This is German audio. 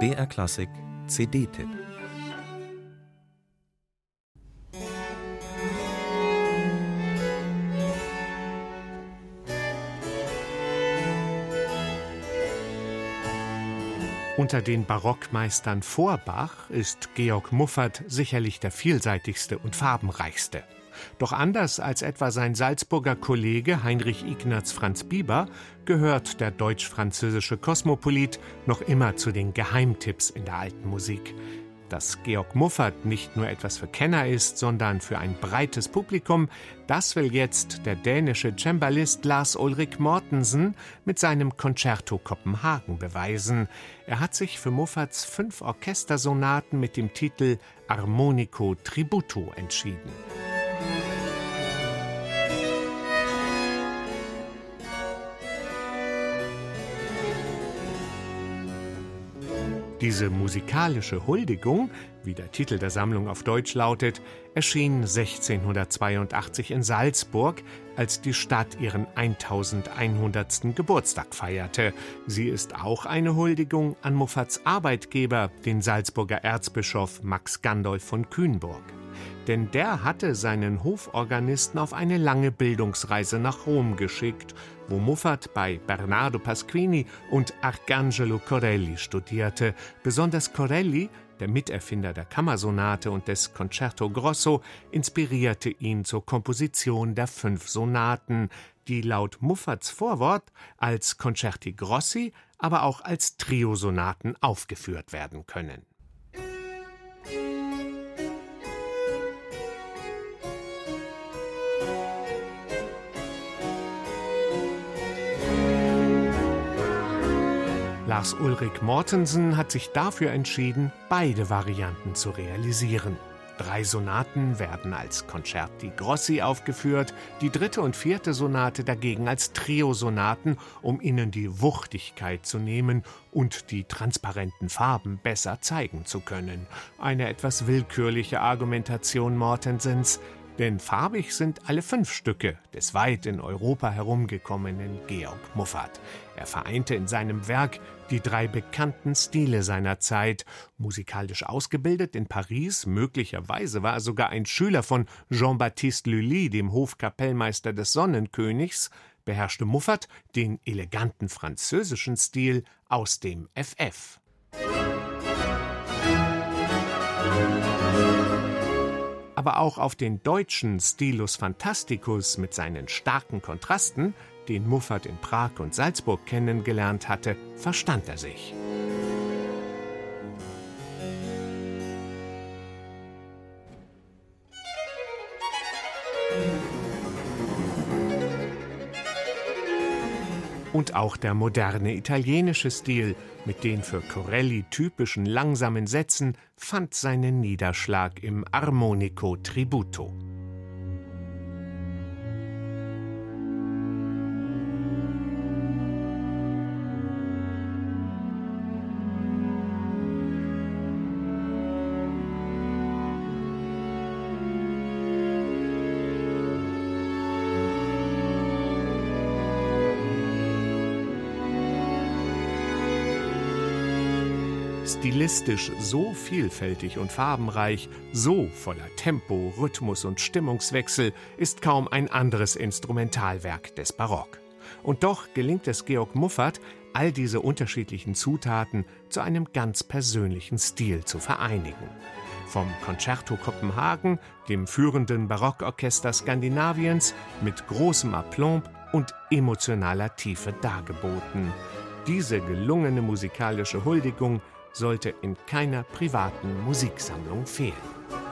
BR Klassik CD-Tipp Unter den Barockmeistern vor Bach ist Georg Muffat sicherlich der vielseitigste und farbenreichste. Doch anders als etwa sein Salzburger Kollege Heinrich Ignaz Franz Bieber gehört der deutsch-französische Kosmopolit noch immer zu den Geheimtipps in der alten Musik dass Georg Muffert nicht nur etwas für Kenner ist, sondern für ein breites Publikum, das will jetzt der dänische Cembalist Lars Ulrik Mortensen mit seinem Concerto Kopenhagen beweisen. Er hat sich für Mufferts fünf Orchestersonaten mit dem Titel Armonico Tributo entschieden. Diese musikalische Huldigung, wie der Titel der Sammlung auf Deutsch lautet, erschien 1682 in Salzburg, als die Stadt ihren 1100. Geburtstag feierte. Sie ist auch eine Huldigung an Muffats Arbeitgeber, den Salzburger Erzbischof Max Gandolf von Kühnburg denn der hatte seinen Hoforganisten auf eine lange Bildungsreise nach Rom geschickt, wo Muffat bei Bernardo Pasquini und Arcangelo Corelli studierte. Besonders Corelli, der Miterfinder der Kammersonate und des Concerto Grosso, inspirierte ihn zur Komposition der fünf Sonaten, die laut Muffats Vorwort als Concerti Grossi, aber auch als Triosonaten aufgeführt werden können. Lars Ulrik Mortensen hat sich dafür entschieden, beide Varianten zu realisieren. Drei Sonaten werden als Concerti Grossi aufgeführt, die dritte und vierte Sonate dagegen als Trio-Sonaten, um ihnen die Wuchtigkeit zu nehmen und die transparenten Farben besser zeigen zu können. Eine etwas willkürliche Argumentation Mortensens, denn farbig sind alle fünf Stücke des weit in Europa herumgekommenen Georg Muffat. Er vereinte in seinem Werk die drei bekannten Stile seiner Zeit. Musikalisch ausgebildet in Paris, möglicherweise war er sogar ein Schüler von Jean-Baptiste Lully, dem Hofkapellmeister des Sonnenkönigs, beherrschte Muffat den eleganten französischen Stil aus dem FF. Aber auch auf den deutschen Stilus Fantasticus mit seinen starken Kontrasten, den Muffat in Prag und Salzburg kennengelernt hatte, verstand er sich. Und auch der moderne italienische Stil mit den für Corelli typischen langsamen Sätzen fand seinen Niederschlag im Armonico Tributo. Stilistisch so vielfältig und farbenreich, so voller Tempo, Rhythmus und Stimmungswechsel ist kaum ein anderes Instrumentalwerk des Barock. Und doch gelingt es Georg Muffat, all diese unterschiedlichen Zutaten zu einem ganz persönlichen Stil zu vereinigen. Vom Concerto Kopenhagen, dem führenden Barockorchester Skandinaviens, mit großem Aplomb und emotionaler Tiefe dargeboten. Diese gelungene musikalische Huldigung sollte in keiner privaten Musiksammlung fehlen.